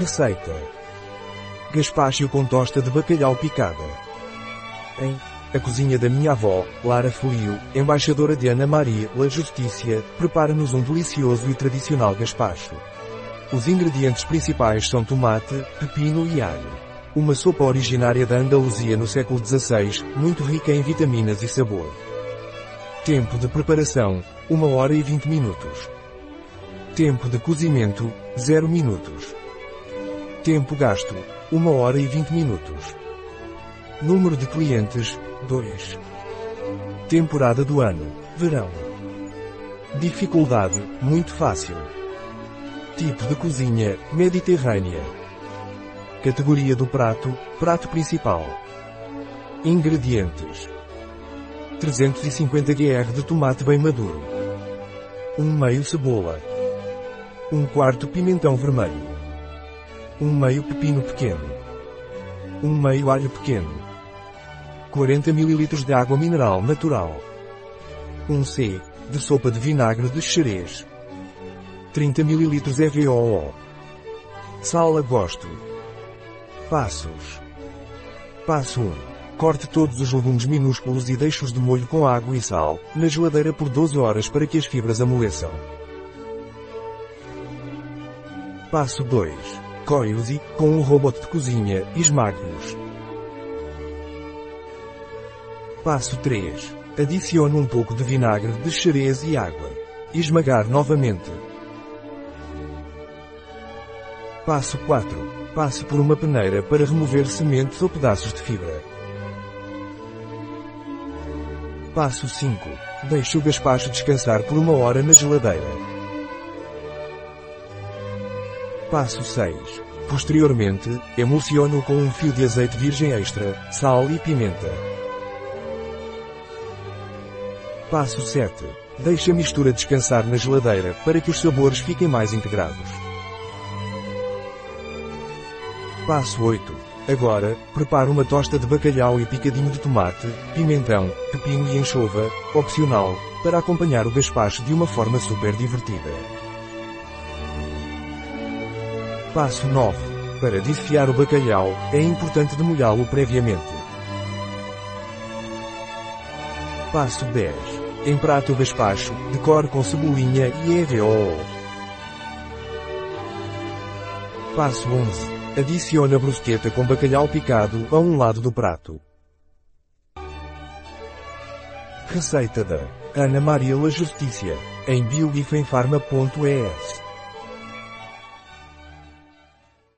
Receita. Gaspacho com tosta de bacalhau picada. Em A Cozinha da Minha Avó, Lara Felio, embaixadora de Ana Maria La Justiça, prepara-nos um delicioso e tradicional gaspacho. Os ingredientes principais são tomate, pepino e alho. Uma sopa originária da Andaluzia no século XVI, muito rica em vitaminas e sabor. Tempo de preparação, 1 hora e 20 minutos. Tempo de cozimento, 0 minutos. Tempo gasto, 1 hora e 20 minutos. Número de clientes, 2. Temporada do ano, verão. Dificuldade, muito fácil. Tipo de cozinha, mediterrânea. Categoria do prato, prato principal. Ingredientes. 350 gr de tomate bem maduro. 1 meio cebola. 1 quarto pimentão vermelho. 1 meio pepino pequeno. 1 meio alho pequeno. 40 ml de água mineral natural. 1 c de sopa de vinagre de xerez. 30 ml EVOO. Sal a gosto. Passos. Passo 1. Corte todos os legumes minúsculos e deixe-os de molho com água e sal, na geladeira por 12 horas para que as fibras amoleçam. Passo 2. Coe-os e, com um robot de cozinha, esmague-os. Passo 3. Adicione um pouco de vinagre de xerez e água. Esmagar novamente. Passo 4. Passe por uma peneira para remover sementes ou pedaços de fibra. Passo 5. Deixe o gaspacho descansar por uma hora na geladeira. Passo 6. Posteriormente, emulsione-o com um fio de azeite virgem extra, sal e pimenta. Passo 7. Deixe a mistura descansar na geladeira para que os sabores fiquem mais integrados. Passo 8. Agora, prepare uma tosta de bacalhau e picadinho de tomate, pimentão, pepino e anchova, opcional, para acompanhar o gaspacho de uma forma super divertida. Passo 9. Para desfiar o bacalhau, é importante demolhá-lo previamente. Passo 10. Emprate o gaspacho, decore com cebolinha e EVOO. Passo 11. Adicione a brusqueta com bacalhau picado a um lado do prato. Receita da Ana Maria La Justiça, em biogifenfarma.es